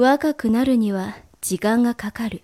若くなるには時間がかかる。